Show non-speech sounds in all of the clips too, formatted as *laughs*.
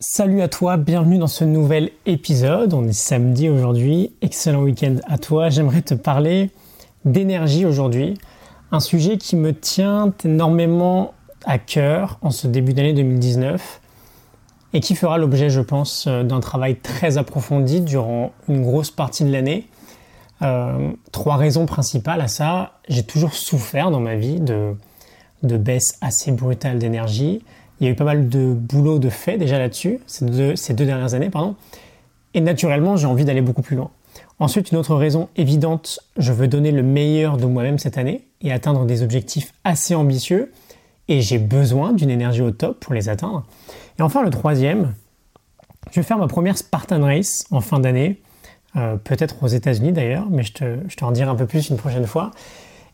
Salut à toi, bienvenue dans ce nouvel épisode. On est samedi aujourd'hui. Excellent week-end à toi. J'aimerais te parler d'énergie aujourd'hui. Un sujet qui me tient énormément à cœur en ce début d'année 2019 et qui fera l'objet, je pense, d'un travail très approfondi durant une grosse partie de l'année. Euh, trois raisons principales à ça. J'ai toujours souffert dans ma vie de, de assez brutale d'énergie il y a eu pas mal de boulot de fait déjà là-dessus, ces deux, dernières années, pardon. Et naturellement, j'ai envie d'aller beaucoup plus loin. Ensuite, une autre raison évidente, je veux donner le meilleur de moi-même cette année et atteindre des objectifs assez ambitieux. Et j'ai besoin d'une énergie au top pour les atteindre. Et enfin, le troisième, je vais faire ma première Spartan Race en fin d'année, euh, peut-être aux États-Unis d'ailleurs, mais je te, je te en dirai un peu plus une prochaine fois.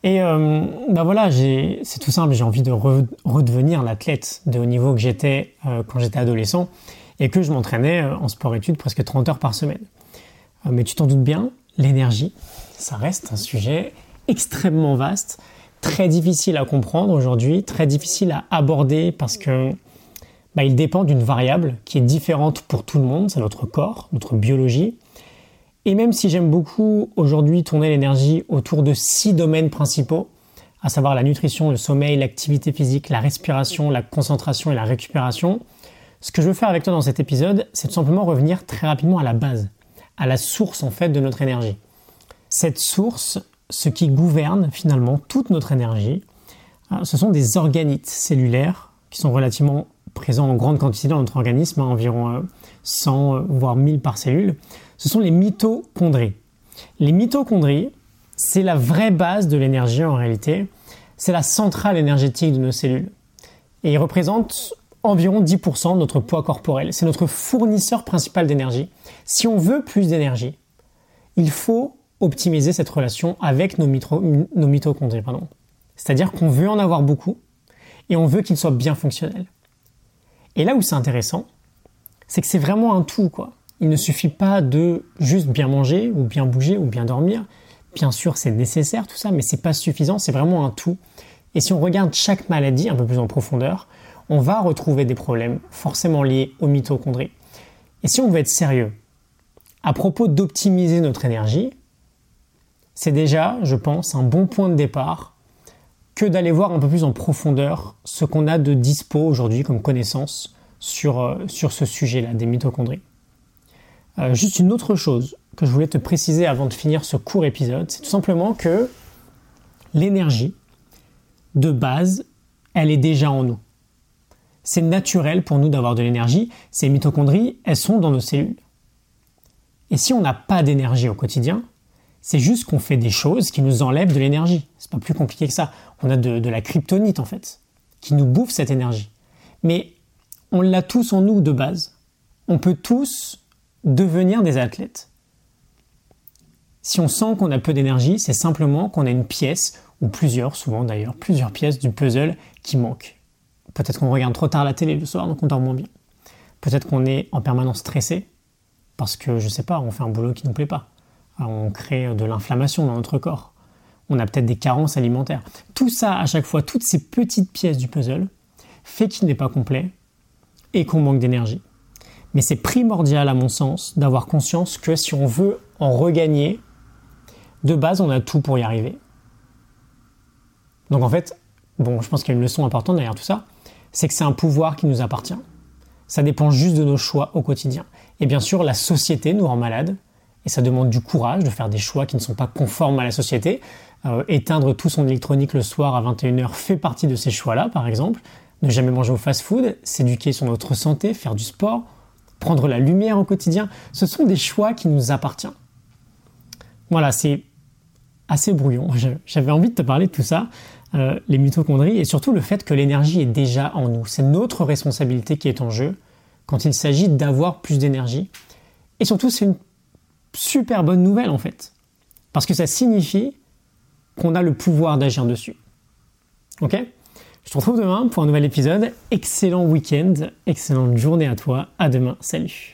Et bah voilà, c'est tout simple, j'ai envie de redevenir l'athlète de haut niveau que j'étais euh, quand j'étais adolescent et que je m'entraînais euh, en sport-études presque 30 heures par semaine. mais tu t'en doutes bien, l'énergie, ça reste un sujet extrêmement vaste, très difficile à comprendre aujourd'hui, très difficile à aborder parce que bah, il dépend d'une variable qui est différente pour tout le monde, c'est notre corps, notre biologie. Et même si j'aime beaucoup aujourd'hui tourner l'énergie autour de six domaines principaux, à savoir la nutrition, le sommeil, l'activité physique, la respiration, la concentration et la récupération, ce que je veux faire avec toi dans cet épisode, c'est tout simplement revenir très rapidement à la base, à la source en fait de notre énergie. Cette source, ce qui gouverne finalement toute notre énergie, hein, ce sont des organites cellulaires qui sont relativement présents en grande quantité dans notre organisme, hein, environ 100 euh, voire 1000 par cellule ce sont les mitochondries. Les mitochondries, c'est la vraie base de l'énergie en réalité. C'est la centrale énergétique de nos cellules. Et ils représentent environ 10% de notre poids corporel. C'est notre fournisseur principal d'énergie. Si on veut plus d'énergie, il faut optimiser cette relation avec nos mitochondries. C'est-à-dire qu'on veut en avoir beaucoup et on veut qu'ils soient bien fonctionnels. Et là où c'est intéressant, c'est que c'est vraiment un tout, quoi. Il ne suffit pas de juste bien manger ou bien bouger ou bien dormir. Bien sûr, c'est nécessaire tout ça, mais c'est pas suffisant, c'est vraiment un tout. Et si on regarde chaque maladie un peu plus en profondeur, on va retrouver des problèmes forcément liés aux mitochondries. Et si on veut être sérieux, à propos d'optimiser notre énergie, c'est déjà, je pense, un bon point de départ que d'aller voir un peu plus en profondeur ce qu'on a de dispo aujourd'hui comme connaissance sur, euh, ce sujet-là des mitochondries. Euh, juste une autre chose que je voulais te préciser avant de finir ce court épisode, c'est tout simplement que l'énergie, de base, elle est déjà en nous. C'est naturel pour nous d'avoir de l'énergie. Ces mitochondries, elles sont dans nos cellules. Et si on n'a pas d'énergie au quotidien, c'est juste qu'on fait des choses qui nous enlèvent de l'énergie. C'est pas plus compliqué que ça. On a de, la kryptonite en fait, qui nous bouffe cette énergie. Mais on l'a tous en nous de base. On peut tous devenir des athlètes. Si on sent qu'on a peu d'énergie, c'est simplement qu'on a une pièce, ou plusieurs, souvent d'ailleurs, plusieurs pièces du puzzle qui manquent. Peut-être qu'on regarde trop tard la télé le soir, donc on dort moins bien. Peut-être qu'on est en permanence stressé, parce que, je sais pas, on fait un boulot qui nous plaît pas. On crée de l'inflammation dans notre corps. On a peut-être des carences alimentaires. Tout ça, à chaque fois, toutes ces petites pièces du puzzle, fait qu'il n'est pas complet et qu'on manque d'énergie. Mais c'est primordial à mon sens d'avoir conscience que si on veut en regagner, de base on a tout pour y arriver. Donc en fait, bon, je pense qu'il y a une leçon importante derrière tout ça, c'est que c'est un pouvoir qui nous appartient. Ça dépend juste de nos choix au quotidien. Et bien sûr, la société nous rend malades, et ça demande du courage de faire des choix qui ne sont pas conformes à la société. Euh, éteindre tout son électronique le soir à 21h fait partie de ces choix-là, par exemple. Ne jamais manger au fast-food, s'éduquer sur notre santé, faire du sport, prendre la lumière au quotidien, ce sont des choix qui nous appartiennent. Voilà, c'est assez brouillon. *laughs* J'avais envie de te parler de tout ça, euh, les mitochondries, et surtout le fait que l'énergie est déjà en nous. C'est notre responsabilité qui est en jeu quand il s'agit d'avoir plus d'énergie. Et surtout, c'est une super bonne nouvelle en fait. Parce que ça signifie qu'on a le pouvoir d'agir dessus. Ok? Je te retrouve demain pour un nouvel épisode. Excellent week-end, excellente journée à toi. À demain. Salut.